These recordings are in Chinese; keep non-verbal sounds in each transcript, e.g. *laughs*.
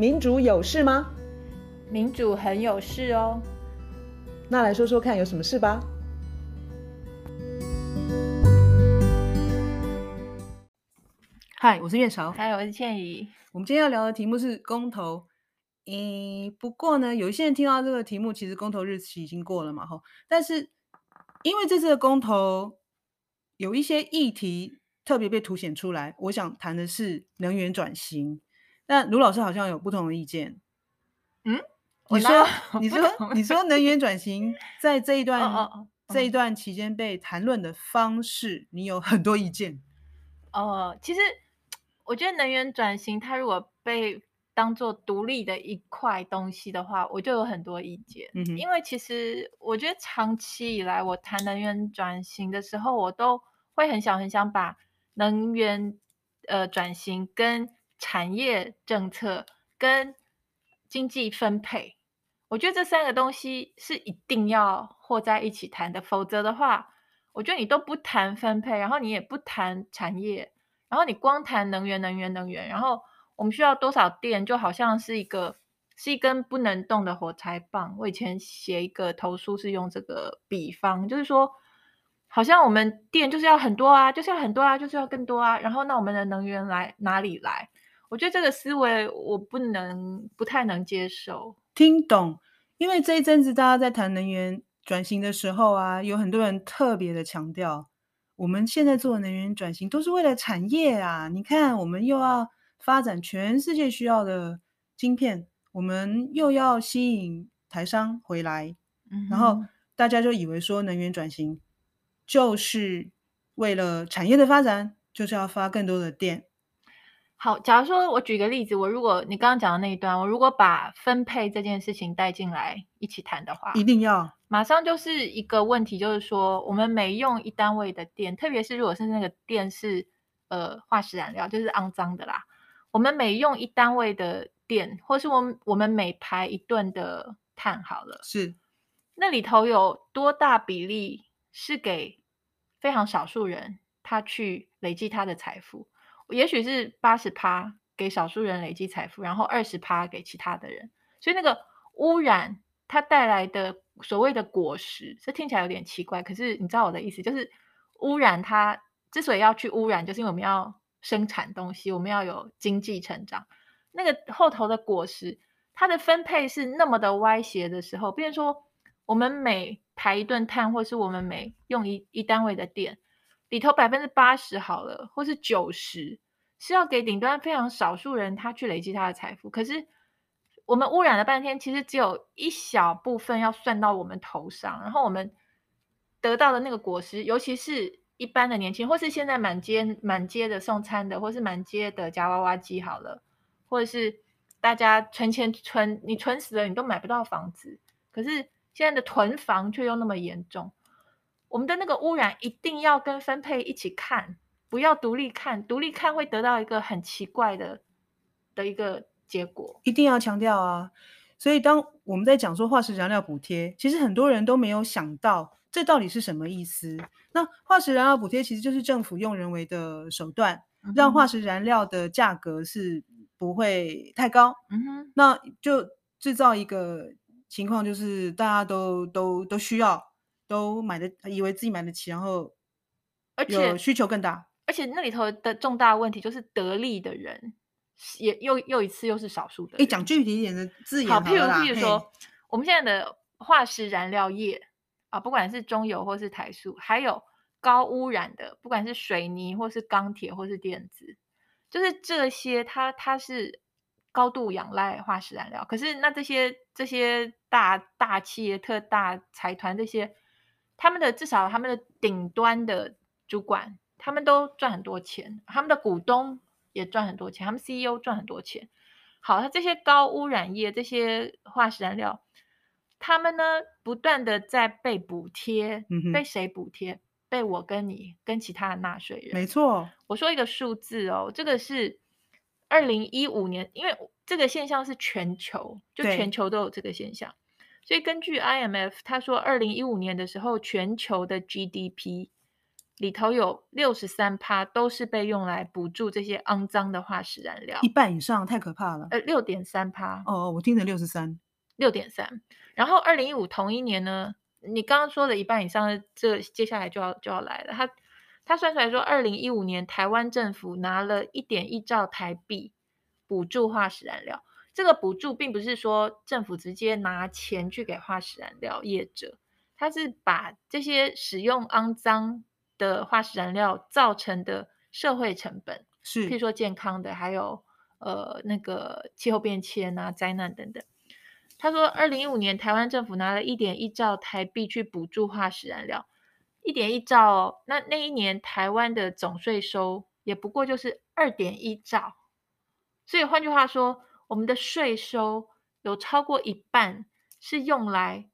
民主有事吗？民主很有事哦。那来说说看，有什么事吧？嗨，我是月韶。嗨，我是倩怡。我们今天要聊的题目是公投。诶，不过呢，有一些人听到这个题目，其实公投日期已经过了嘛，吼。但是因为这次的公投有一些议题特别被凸显出来，我想谈的是能源转型。那卢老师好像有不同的意见。嗯，你说，*laughs* 你说，你说能源转型在这一段哦哦哦这一段期间被谈论的方式，你有很多意见。哦，其实。我觉得能源转型，它如果被当做独立的一块东西的话，我就有很多意见。嗯，因为其实我觉得长期以来，我谈能源转型的时候，我都会很想很想把能源呃转型跟产业政策跟经济分配，我觉得这三个东西是一定要和在一起谈的，否则的话，我觉得你都不谈分配，然后你也不谈产业。然后你光谈能源，能源，能源，然后我们需要多少电，就好像是一个是一根不能动的火柴棒。我以前写一个投书是用这个比方，就是说，好像我们电就是要很多啊，就是要很多啊，就是要更多啊。然后那我们的能源来哪里来？我觉得这个思维我不能不太能接受。听懂？因为这一阵子大家在谈能源转型的时候啊，有很多人特别的强调。我们现在做的能源转型都是为了产业啊！你看，我们又要发展全世界需要的晶片，我们又要吸引台商回来，嗯、然后大家就以为说能源转型就是为了产业的发展，就是要发更多的电。好，假如说我举个例子，我如果你刚刚讲的那一段，我如果把分配这件事情带进来一起谈的话，一定要。马上就是一个问题，就是说，我们每用一单位的电，特别是如果是那个电是呃化石燃料，就是肮脏的啦。我们每用一单位的电，或是我们我们每排一吨的碳，好了，是那里头有多大比例是给非常少数人他去累积他的财富？也许是八十趴给少数人累积财富，然后二十趴给其他的人。所以那个污染它带来的。所谓的果实，这听起来有点奇怪，可是你知道我的意思，就是污染它之所以要去污染，就是因为我们要生产东西，我们要有经济成长。那个后头的果实，它的分配是那么的歪斜的时候，比如说我们每排一顿碳，或是我们每用一一单位的电，里头百分之八十好了，或是九十，是要给顶端非常少数人他去累积他的财富，可是。我们污染了半天，其实只有一小部分要算到我们头上，然后我们得到的那个果实，尤其是一般的年轻，或是现在满街满街的送餐的，或是满街的夹娃娃机好了，或者是大家存钱存，你存死了你都买不到房子，可是现在的囤房却又那么严重，我们的那个污染一定要跟分配一起看，不要独立看，独立看会得到一个很奇怪的的一个。结果一定要强调啊！所以当我们在讲说化石燃料补贴，其实很多人都没有想到这到底是什么意思。那化石燃料补贴其实就是政府用人为的手段，让化石燃料的价格是不会太高。嗯哼，那就制造一个情况，就是大家都都都需要，都买的以为自己买得起，然后而且需求更大，而且那里头的重大问题就是得利的人。也又又一次又是少数的。哎，讲具体一点的字眼好，譬如譬如说，我们现在的化石燃料业啊，不管是中油或是台塑，还有高污染的，不管是水泥或是钢铁或是电子，就是这些它，它它是高度仰赖化石燃料。可是那这些这些大大企业、特大财团这些，他们的至少他们的顶端的主管，他们都赚很多钱，他们的股东。也赚很多钱，他们 CEO 赚很多钱。好，他这些高污染业，这些化石燃料，他们呢不断的在被补贴，嗯、被谁补贴？被我跟你跟其他的纳税人。没错，我说一个数字哦，这个是二零一五年，因为这个现象是全球，就全球都有这个现象，对所以根据 IMF，他说二零一五年的时候，全球的 GDP 里头有六十三趴都是被用来补助这些肮脏的化石燃料，一半以上太可怕了。呃，六点三趴。哦，我听成六十三，六点三。然后二零一五同一年呢，你刚刚说的一半以上，这接下来就要就要来了。他他算出来说，二零一五年台湾政府拿了一点一兆台币补助化石燃料。这个补助并不是说政府直接拿钱去给化石燃料业者，他是把这些使用肮脏。的化石燃料造成的社会成本是，譬如说健康的，还有呃那个气候变迁啊、灾难等等。他说，二零一五年台湾政府拿了一点一兆台币去补助化石燃料，一点一兆哦，那那一年台湾的总税收也不过就是二点一兆，所以换句话说，我们的税收有超过一半是用来。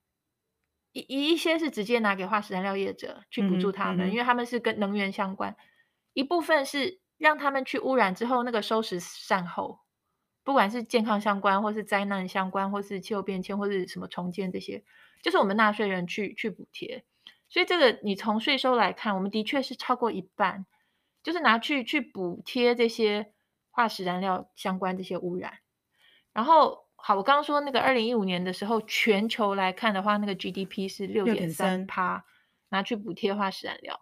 一一些是直接拿给化石燃料业者去补助他们，嗯嗯、因为他们是跟能源相关；一部分是让他们去污染之后那个收拾善后，不管是健康相关，或是灾难相关，或是气候变迁，或是什么重建这些，就是我们纳税人去去补贴。所以这个你从税收来看，我们的确是超过一半，就是拿去去补贴这些化石燃料相关这些污染，然后。好，我刚刚说那个二零一五年的时候，全球来看的话，那个 GDP 是六点三趴，拿去补贴化石燃料。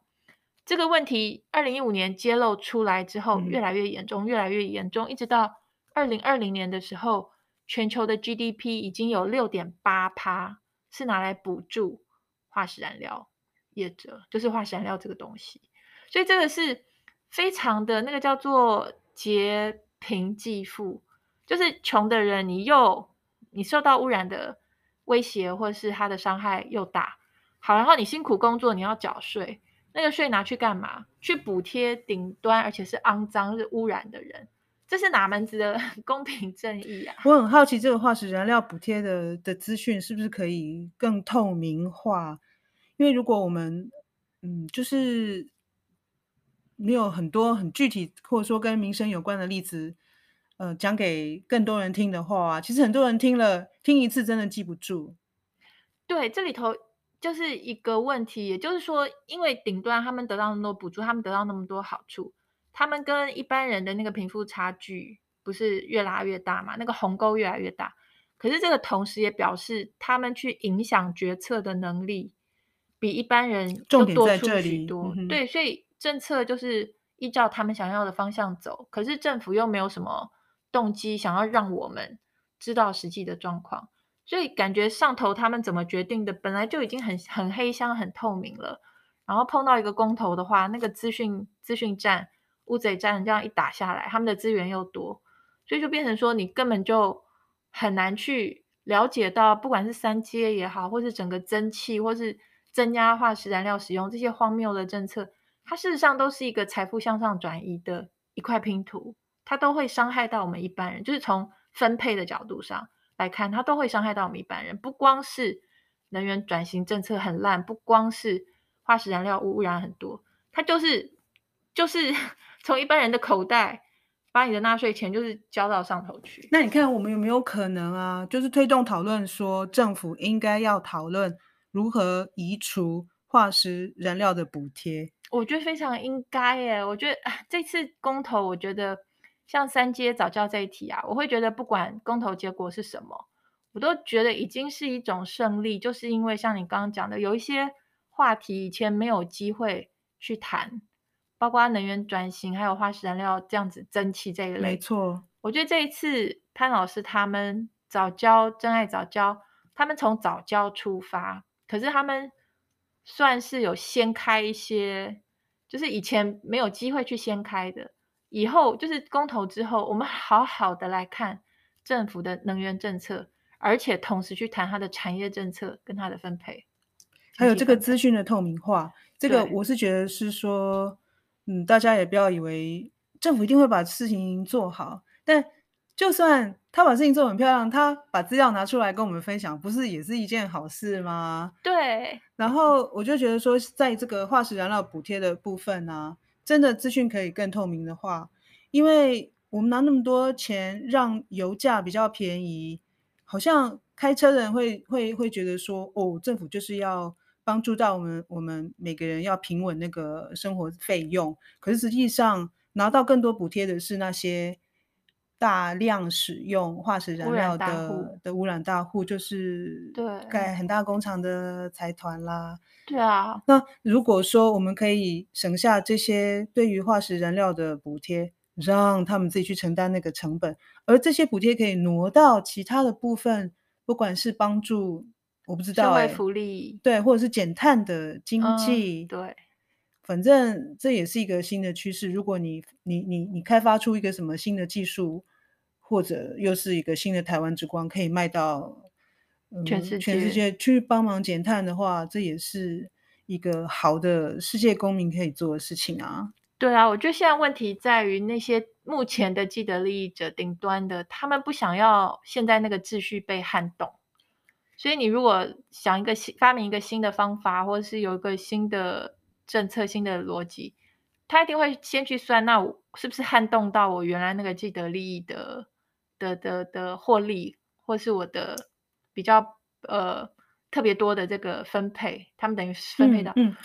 这个问题，二零一五年揭露出来之后，越来越严重，嗯、越来越严重，一直到二零二零年的时候，全球的 GDP 已经有六点八趴是拿来补助化石燃料业者，就是化石燃料这个东西。所以这个是非常的那个叫做劫贫济富。就是穷的人，你又你受到污染的威胁，或者是他的伤害又大，好，然后你辛苦工作，你要缴税，那个税拿去干嘛？去补贴顶端，而且是肮脏、是污染的人，这是哪门子的 *laughs* 公平正义啊？我很好奇，这个化石燃料补贴的的资讯是不是可以更透明化？因为如果我们嗯，就是没有很多很具体，或者说跟民生有关的例子。呃，讲给更多人听的话，啊其实很多人听了听一次真的记不住。对，这里头就是一个问题，也就是说，因为顶端他们得到那么多补助，他们得到那么多好处，他们跟一般人的那个贫富差距不是越拉越大嘛？那个鸿沟越来越大。可是这个同时也表示，他们去影响决策的能力比一般人就多出许多。嗯、对，所以政策就是依照他们想要的方向走，可是政府又没有什么。动机想要让我们知道实际的状况，所以感觉上头他们怎么决定的，本来就已经很很黑箱、很透明了。然后碰到一个公投的话，那个资讯资讯站、乌贼站这样一打下来，他们的资源又多，所以就变成说你根本就很难去了解到，不管是三阶也好，或是整个蒸汽，或是增加化石燃料使用这些荒谬的政策，它事实上都是一个财富向上转移的一块拼图。它都会伤害到我们一般人，就是从分配的角度上来看，它都会伤害到我们一般人。不光是能源转型政策很烂，不光是化石燃料污染很多，它就是就是 *laughs* 从一般人的口袋把你的纳税钱就是交到上头去。那你看我们有没有可能啊？就是推动讨论说，政府应该要讨论如何移除化石燃料的补贴。我觉得非常应该耶。我觉得这次公投，我觉得。像三阶早教这一题啊，我会觉得不管公投结果是什么，我都觉得已经是一种胜利，就是因为像你刚刚讲的，有一些话题以前没有机会去谈，包括能源转型，还有化石燃料这样子蒸汽这一类。没错，我觉得这一次潘老师他们早教真爱早教，他们从早教出发，可是他们算是有掀开一些，就是以前没有机会去掀开的。以后就是公投之后，我们好好的来看政府的能源政策，而且同时去谈它的产业政策跟它的分配，还有这个资讯的透明化。这个我是觉得是说，嗯，大家也不要以为政府一定会把事情做好，但就算他把事情做很漂亮，他把资料拿出来跟我们分享，不是也是一件好事吗？对。然后我就觉得说，在这个化石燃料补贴的部分呢、啊。真的资讯可以更透明的话，因为我们拿那么多钱让油价比较便宜，好像开车的人会会会觉得说，哦，政府就是要帮助到我们我们每个人要平稳那个生活费用。可是实际上拿到更多补贴的是那些大量使用化石燃料的的污染大户，就是对盖很大工厂的财团啦。对啊，那如果说我们可以省下这些对于化石燃料的补贴，让他们自己去承担那个成本，而这些补贴可以挪到其他的部分，不管是帮助我不知道、欸、社会福利，对，或者是减碳的经济，嗯、对，反正这也是一个新的趋势。如果你你你你开发出一个什么新的技术，或者又是一个新的台湾之光，可以卖到。全世界，全世界去帮忙减碳的话，这也是一个好的世界公民可以做的事情啊。对啊，我觉得现在问题在于那些目前的既得利益者顶端的，他们不想要现在那个秩序被撼动。所以你如果想一个新发明一个新的方法，或者是有一个新的政策、新的逻辑，他一定会先去算，那我是不是撼动到我原来那个既得利益的的的的获利，或是我的。比较呃特别多的这个分配，他们等于是分配到，嗯，嗯，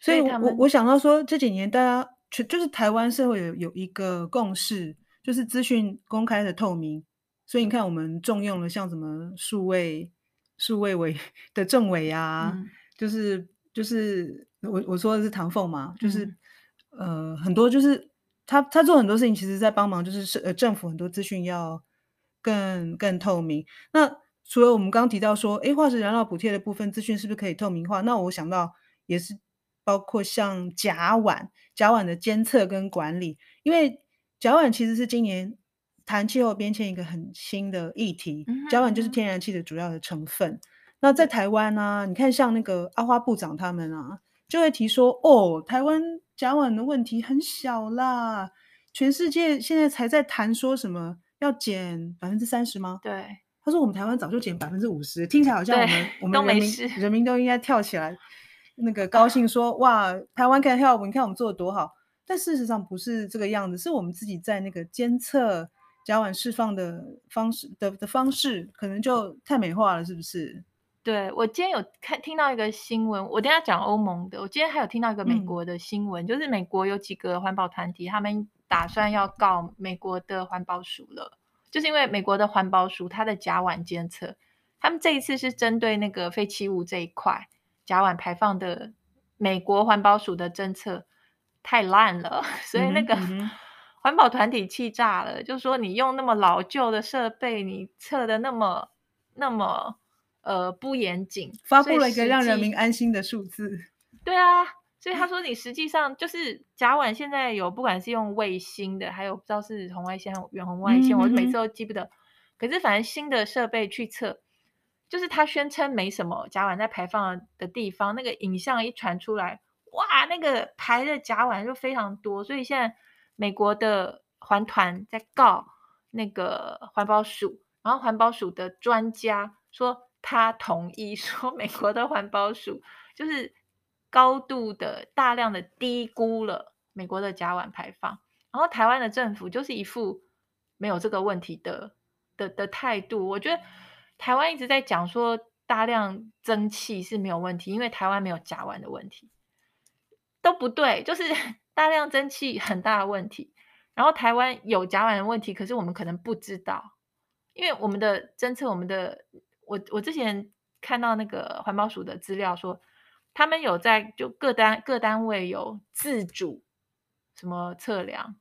所以我我想到说这几年大家全就是台湾社会有有一个共识，就是资讯公开的透明，所以你看我们重用了像什么数位数位委 *laughs* 的政委啊，嗯、就是就是我我说的是唐凤嘛，就是、嗯、呃很多就是他他做很多事情，其实在帮忙，就是呃政府很多资讯要更更透明，那。除了我们刚刚提到说，诶，化石燃料补贴的部分资讯是不是可以透明化？那我想到也是包括像甲烷、甲烷的监测跟管理，因为甲烷其实是今年谈气候变迁一个很新的议题。甲烷就是天然气的主要的成分。那在台湾呢、啊，你看像那个阿花部长他们啊，就会提说，哦，台湾甲烷的问题很小啦，全世界现在才在谈说什么要减百分之三十吗？对。他说：“我们台湾早就减百分之五十，听起来好像我们我们人民人民都应该跳起来，那个高兴说哇，台湾可以跳舞，你看我们做的多好。但事实上不是这个样子，是我们自己在那个监测甲烷释放的方式的的方式，可能就太美化了，是不是？对，我今天有看听到一个新闻，我等下讲欧盟的。我今天还有听到一个美国的新闻，嗯、就是美国有几个环保团体，他们打算要告美国的环保署了。”就是因为美国的环保署，它的甲烷监测，他们这一次是针对那个废弃物这一块甲烷排放的，美国环保署的政策太烂了，*laughs* 所以那个 *laughs* 环保团体气炸了，就说你用那么老旧的设备，你测的那么那么呃不严谨，发布了一个让人民安心的数字。对啊。所以他说，你实际上就是甲烷，现在有不管是用卫星的，还有不知道是红外线、远红外线，我每次都记不得。可是反正新的设备去测，就是他宣称没什么甲烷在排放的地方，那个影像一传出来，哇，那个排的甲烷就非常多。所以现在美国的环团在告那个环保署，然后环保署的专家说他同意，说美国的环保署就是。高度的、大量的低估了美国的甲烷排放，然后台湾的政府就是一副没有这个问题的的的态度。我觉得台湾一直在讲说大量蒸汽是没有问题，因为台湾没有甲烷的问题，都不对，就是 *laughs* 大量蒸汽很大的问题。然后台湾有甲烷的问题，可是我们可能不知道，因为我们的侦测，我们的我我之前看到那个环保署的资料说。他们有在就各单各单位有自主什么测量，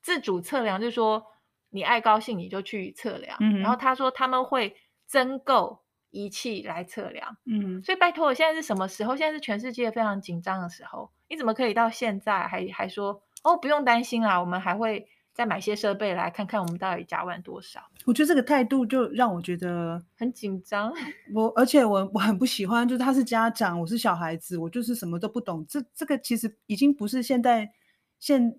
自主测量就是说你爱高兴你就去测量，嗯、然后他说他们会增购仪器来测量，嗯，所以拜托，现在是什么时候？现在是全世界非常紧张的时候，你怎么可以到现在还还说哦不用担心啦，我们还会。再买些设备来看看我们到底甲烷多少？我觉得这个态度就让我觉得很紧张。*laughs* 我而且我我很不喜欢，就是他是家长，我是小孩子，我就是什么都不懂。这这个其实已经不是现代现，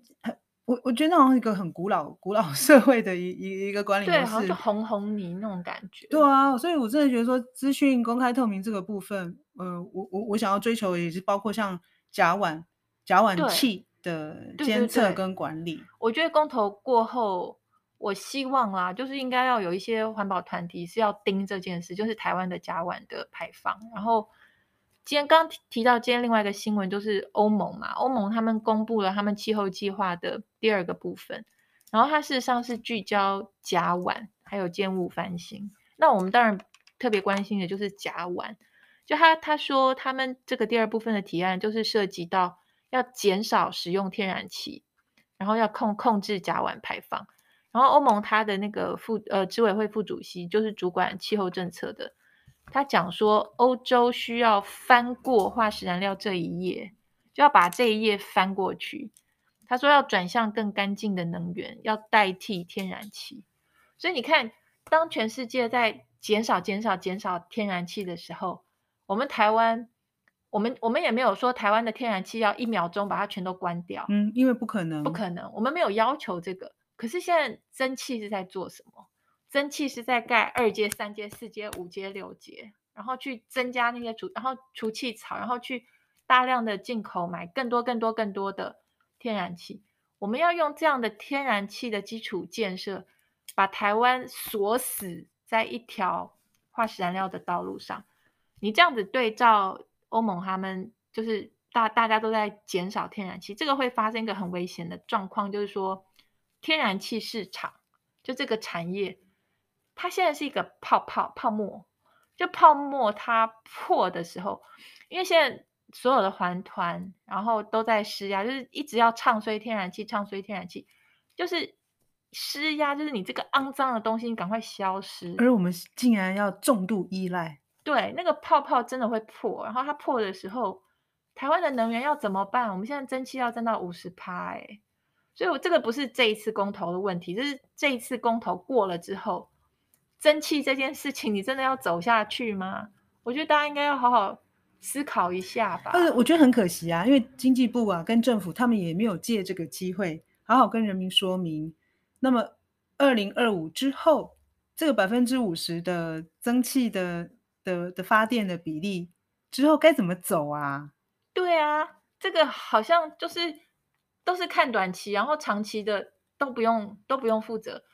我我觉得那好像一个很古老古老 *laughs* 社会的一一一个管理模式，对，好像就哄哄你那种感觉。对啊，所以我真的觉得说资讯公开透明这个部分，呃，我我我想要追求的也是包括像甲烷甲烷气。的监测跟管理，对对对，我觉得公投过后，我希望啦，就是应该要有一些环保团体是要盯这件事，就是台湾的甲烷的排放，然后今天刚提到今天另外一个新闻，就是欧盟嘛，欧盟他们公布了他们气候计划的第二个部分，然后它事实上是聚焦甲烷还有建物翻新。那我们当然特别关心的就是甲烷，就他他说他们这个第二部分的提案就是涉及到要减少使用天然气，然后要控控制甲烷排放。然后欧盟它的那个副呃执委会副主席就是主管气候政策的。他讲说，欧洲需要翻过化石燃料这一页，就要把这一页翻过去。他说要转向更干净的能源，要代替天然气。所以你看，当全世界在减少、减少、减少天然气的时候，我们台湾，我们我们也没有说台湾的天然气要一秒钟把它全都关掉。嗯，因为不可能，不可能，我们没有要求这个。可是现在蒸汽是在做什么？蒸汽是在盖二阶、三阶、四阶、五阶、六阶，然后去增加那些除，然后除气槽，然后去大量的进口买更多、更多、更多的天然气。我们要用这样的天然气的基础建设，把台湾锁死在一条化石燃料的道路上。你这样子对照欧盟，他们就是大大家都在减少天然气，这个会发生一个很危险的状况，就是说天然气市场就这个产业。它现在是一个泡泡泡沫，就泡沫它破的时候，因为现在所有的环团然后都在施压，就是一直要唱衰天然气，唱衰天然气，就是施压，就是你这个肮脏的东西，你赶快消失。而我们竟然要重度依赖，对，那个泡泡真的会破，然后它破的时候，台湾的能源要怎么办？我们现在蒸汽要增到五十趴，哎，所以我这个不是这一次公投的问题，就是这一次公投过了之后。蒸汽这件事情，你真的要走下去吗？我觉得大家应该要好好思考一下吧。呃，我觉得很可惜啊，因为经济部啊跟政府他们也没有借这个机会好好跟人民说明。那么，二零二五之后，这个百分之五十的蒸汽的的的发电的比例之后该怎么走啊？对啊，这个好像就是都是看短期，然后长期的都不用都不用负责。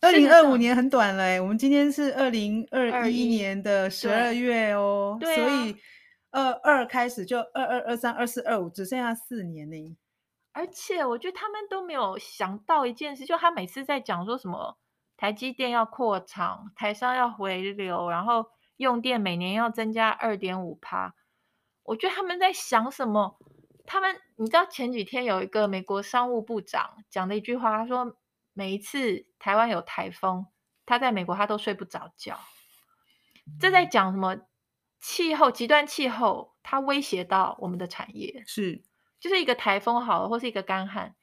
二零二五年很短了，欸，我们今天是二零二一年的十二月哦，对对啊，所以二二开始就二二二三二四二五，只剩下四年呢。而且我觉得他们都没有想到一件事，就他每次在讲说什么台积电要扩厂，台商要回流，然后用电每年要增加二点五趴，我觉得他们在想什么？他们你知道前几天有一个美国商务部长讲的一句话，他说。每一次台湾有台风，他在美国他都睡不着觉。这在讲什么？气候极端气候，它威胁到我们的产业。是，就是一个台风好了，或是一个干旱，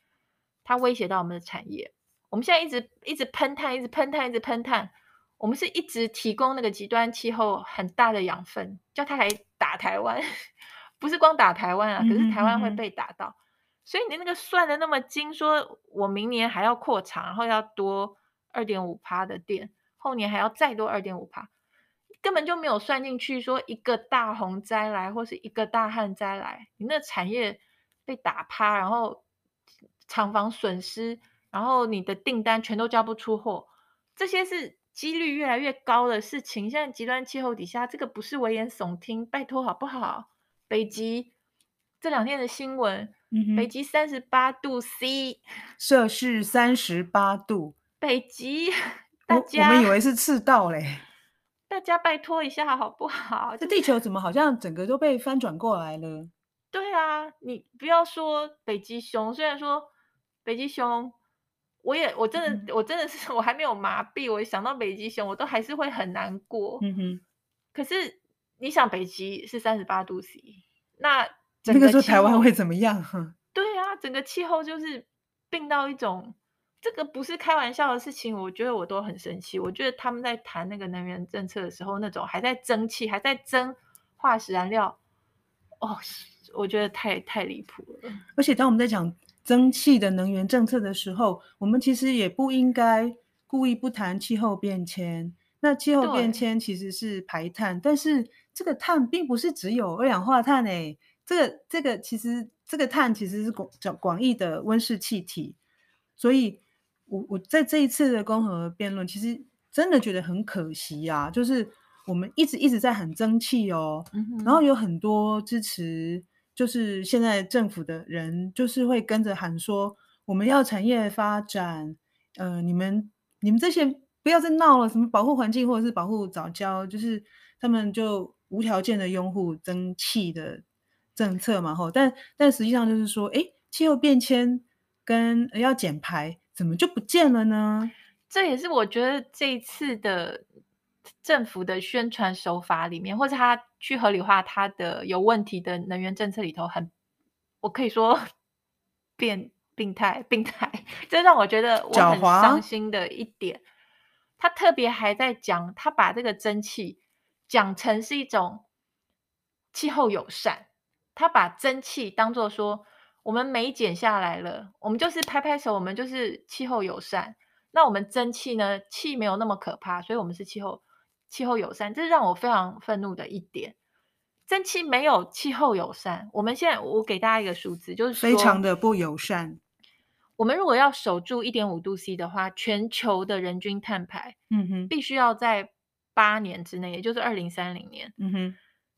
它威胁到我们的产业。我们现在一直一直喷碳，一直喷碳，一直喷碳。我们是一直提供那个极端气候很大的养分，叫他来打台湾，*laughs* 不是光打台湾啊，可是台湾会被打到。嗯嗯嗯所以你那个算的那么精，说我明年还要扩厂，然后要多二点五趴的电，后年还要再多二点五趴，根本就没有算进去。说一个大洪灾来，或是一个大旱灾来，你那产业被打趴，然后厂房损失，然后你的订单全都交不出货，这些是几率越来越高的事情。现在极端气候底下，这个不是危言耸听，拜托好不好？北极这两天的新闻。北极三十八度 C，摄氏三十八度。北极，大家我，我们以为是赤道嘞。*laughs* 大家拜托一下好不好？这地球怎么好像整个都被翻转过来了？对啊，你不要说北极熊，虽然说北极熊，我也我真的、嗯、我真的是 *laughs* 我还没有麻痹，我想到北极熊，我都还是会很难过。嗯哼。可是你想，北极是三十八度 C，那。那个时候台湾会怎么样？*laughs* 对啊，整个气候就是病到一种，这个不是开玩笑的事情。我觉得我都很生气。我觉得他们在谈那个能源政策的时候，那种还在蒸汽，还在蒸化石燃料，哦，我觉得太太离谱了。而且当我们在讲蒸汽的能源政策的时候，我们其实也不应该故意不谈气候变迁。那气候变迁其实是排碳，但是这个碳并不是只有二氧化碳诶、欸。这个这个其实这个碳其实是广广广义的温室气体，所以我我在这一次的公和辩论，其实真的觉得很可惜啊，就是我们一直一直在喊争气哦，嗯，然后有很多支持，就是现在政府的人，就是会跟着喊说，我们要产业发展，呃，你们你们这些不要再闹了，什么保护环境或者是保护早教，就是他们就无条件的拥护争气的政策嘛，吼，但但实际上就是说，哎，气候变迁跟要减排，怎么就不见了呢？这也是我觉得这一次的政府的宣传手法里面，或者他去合理化它的有问题的能源政策里头很，很我可以说变病态、病态，这让我觉得我很伤心的一点。他特别还在讲，他把这个蒸汽讲成是一种气候友善，他把蒸汽当做说我们煤减下来了，我们就是拍拍手，我们就是气候友善。那我们蒸汽呢？气没有那么可怕，所以我们是气候气候友善，这是让我非常愤怒的一点。蒸汽没有气候友善。我们现在我给大家一个数字，就是非常的不友善。我们如果要守住一点五度 C 的话，全球的人均碳排，嗯哼，必须要在八年之内，也就是二零三零年，嗯哼，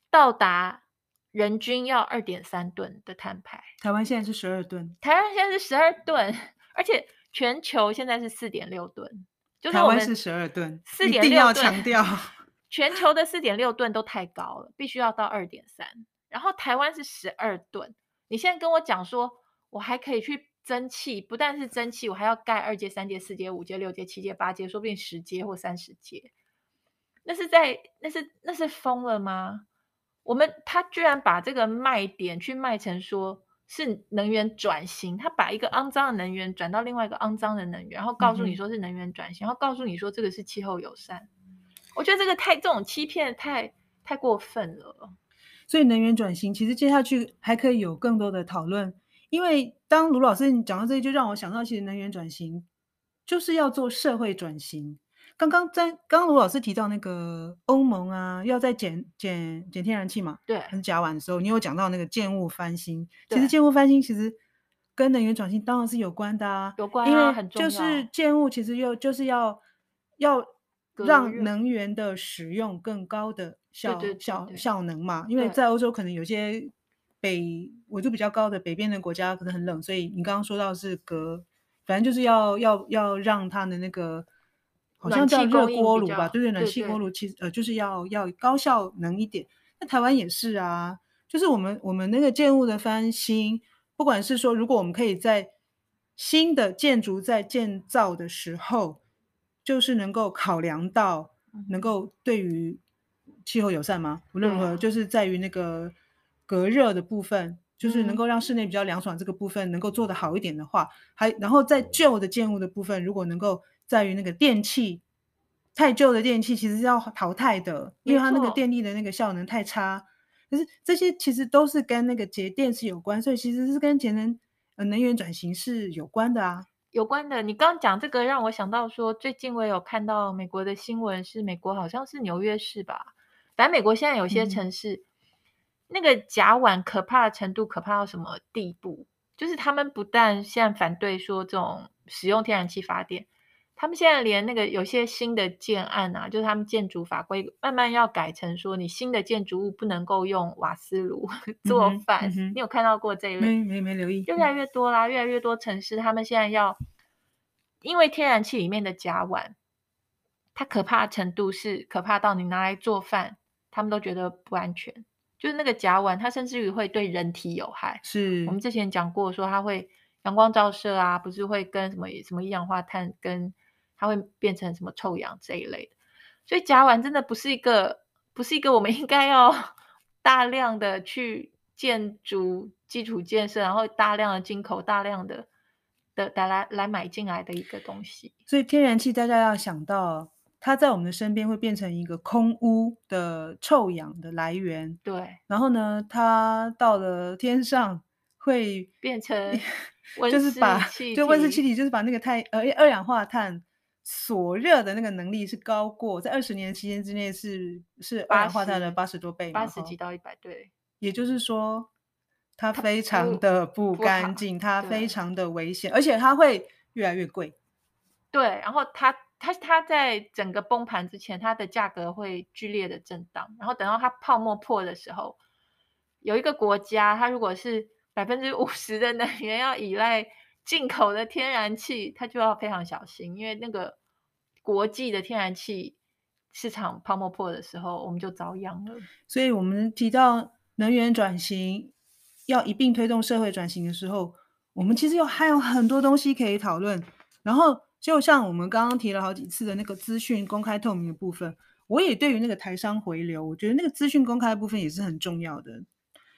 到达人均要二点三吨的碳排。台湾现在是十二吨，台湾现在是十二吨，*laughs* 而且。全球现在是四点六吨，就是台湾是十二吨，四点六吨，一定要强调，*laughs* 全球的四点六吨都太高了，必须要到二点三。然后台湾是十二吨，你现在跟我讲说，我还可以去蒸汽，不但是蒸汽，我还要盖二阶、三阶、四阶、五阶、六阶、七阶、八阶，说不定十阶或三十阶，那是在那是那是疯了吗？我们他居然把这个卖点去卖成说。是能源转型，他把一个肮脏的能源转到另外一个肮脏的能源，然后告诉你说是能源转型，嗯、然后告诉你说这个是气候友善。我觉得这个太这种欺骗太太过分了。所以能源转型其实接下去还可以有更多的讨论，因为当卢老师你讲到这里，就让我想到其实能源转型就是要做社会转型。刚刚在刚刚卢老师提到那个欧盟啊，要在减减减天然气嘛，对，还是甲烷的时候，你有讲到那个建物翻新。其实建物翻新其实跟能源转型当然是有关的啊，有关啊，因为就是建物其实又就是要要让能源的使用更高的效效效能嘛。因为在欧洲可能有些北纬度比较高的北边的国家可能很冷，所以你刚刚说到是隔，反正就是要要要让它的那个。好像叫热锅炉吧，对对，暖气锅炉其实呃就是要要高效能一点。那台湾也是啊，就是我们我们那个建物的翻新，不管是说如果我们可以在新的建筑在建造的时候，就是能够考量到能够对于气候友善吗？无论如何，就是在于那个隔热的部分，就是能够让室内比较凉爽这个部分能够做得好一点的话，还然后在旧的建物的部分，如果能够。在于那个电器，太旧的电器其实是要淘汰的，因为它那个电力的那个效能太差。可是这些其实都是跟那个节电是有关，所以其实是跟节能呃能源转型是有关的啊，有关的。你刚刚讲这个让我想到说，最近我有看到美国的新闻，是美国好像是纽约市吧，反正美国现在有些城市，嗯、那个甲烷可怕的程度可怕到什么地步？就是他们不但现在反对说这种使用天然气发电。他们现在连那个有些新的建案啊，就是他们建筑法规慢慢要改成说，你新的建筑物不能够用瓦斯炉做饭。嗯嗯、你有看到过这一类？没没没留意。越来越多啦，越来越多城市，他们现在要，因为天然气里面的甲烷，它可怕的程度是可怕到你拿来做饭，他们都觉得不安全。就是那个甲烷，它甚至于会对人体有害。是我们之前讲过，说它会阳光照射啊，不是会跟什么什么一氧化碳跟它会变成什么臭氧这一类的，所以甲烷真的不是一个，不是一个我们 *laughs* 应该要大量的去建筑基础建设，然后大量的进口大量的的来来买进来的一个东西。所以天然气大家要想到，它在我们的身边会变成一个空污的臭氧的来源。对，然后呢，它到了天上会变成 *laughs* 温室就是把就温室气体，就是把那个太呃二氧化碳。锁热的那个能力是高过在二十年期间之内是是二氧化碳的八十多倍，八十几到一百对。也就是说，它非常的不干净，它，它非常的危险，而且它会越来越贵。对，然后它它它在整个崩盘之前，它的价格会剧烈的震荡，然后等到它泡沫破的时候，有一个国家，它如果是百分之五十的能源要依赖进口的天然气，它就要非常小心，因为那个国际的天然气市场泡沫破的时候，我们就遭殃了。所以，我们提到能源转型要一并推动社会转型的时候，我们其实有还有很多东西可以讨论，然后。就像我们刚刚提了好几次的那个资讯公开透明的部分，我也对于那个台商回流，我觉得那个资讯公开的部分也是很重要的。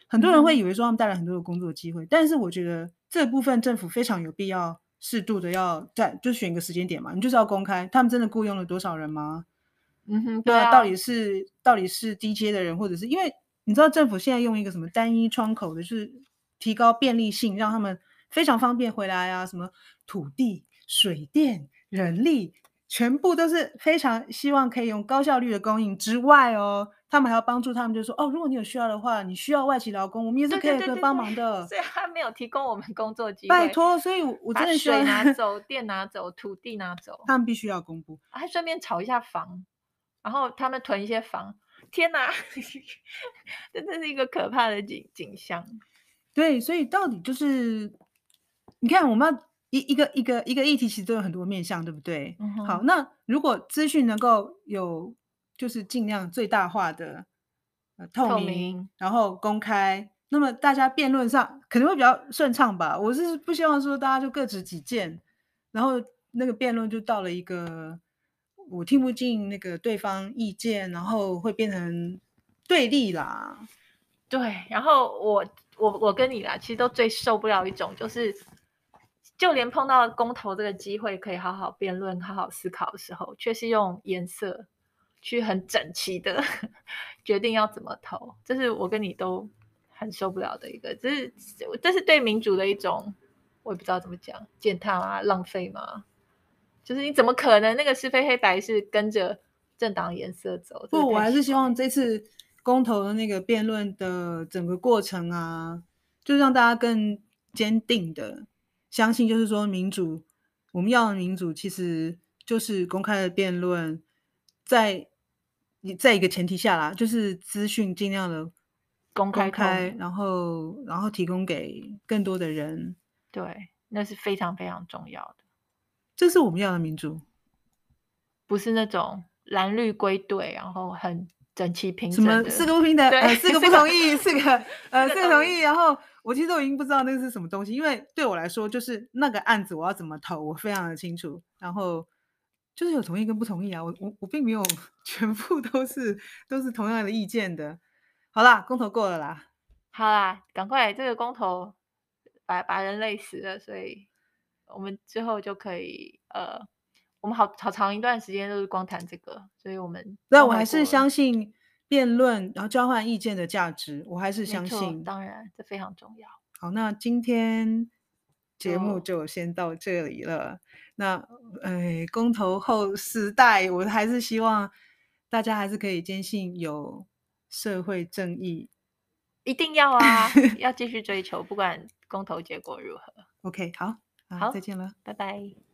很多人会以为说他们带来很多的工作机会，嗯、但是我觉得这部分政府非常有必要适度的要在就选一个时间点嘛，你就是要公开他们真的雇佣了多少人吗？嗯哼，对啊，到底是到底是低阶的人，或者是因为你知道政府现在用一个什么单一窗口的，就是提高便利性，让他们非常方便回来啊，什么土地。水电、人力，全部都是非常希望可以用高效率的供应之外哦，他们还要帮助他们，就说哦，如果你有需要的话，你需要外籍劳工，我们也是可以可以帮忙的。所以他没有提供我们工作机会，拜托，所以我真的需要水拿走，*laughs* 电拿走，土地拿走，他们必须要公布，还顺便炒一下房，然后他们囤一些房，天哪，*laughs* 真的是一个可怕的景景象。对，所以到底就是，你看我们要。一一个一个一个议题其实都有很多面向，对不对？嗯、好，那如果资讯能够有，就是尽量最大化的呃透明，透明，然后公开，那么大家辩论上可能会比较顺畅吧。我是不希望说大家就各执己见，然后那个辩论就到了一个我听不进那个对方意见，然后会变成对立啦。对，然后我我我跟你啦，其实都最受不了一种就是。就连碰到公投这个机会，可以好好辩论、好好思考的时候，却是用颜色去很整齐的 *laughs* 决定要怎么投，这是我跟你都很受不了的一个，这是这是对民主的一种，我也不知道怎么讲，践踏啊，浪费嘛，就是你怎么可能那个是非黑白是跟着政党颜色走？不，我还是希望这次公投的那个辩论的整个过程啊，就让大家更坚定的。相信就是说，民主，我们要的民主其实就是公开的辩论，在在一个前提下啦，就是资讯尽量的公开，公开，然后然后提供给更多的人。对，那是非常非常重要的。这是我们要的民主，不是那种蓝绿归队，然后很整齐平什么四个不平等，呃，四个不同意，四个呃，四个同意，然后。我其实都已经不知道那个是什么东西，因为对我来说，就是那个案子我要怎么投，我非常的清楚。然后就是有同意跟不同意啊，我我我并没有 *laughs* 全部都是都是同样的意见的。好啦，公投过了啦，好啦，赶快这个公投把把人累死了，所以我们之后就可以呃，我们好好长一段时间都是光谈这个，所以我们那我还是相信。辩论，然后交换意见的价值，我还是相信。当然，这非常重要。好，那今天节目就先到这里了。哦、那，哎，公投后时代，我还是希望大家还是可以坚信有社会正义，一定要啊，*laughs* 要继续追求，不管公投结果如何。OK，好，好，再见了，拜拜。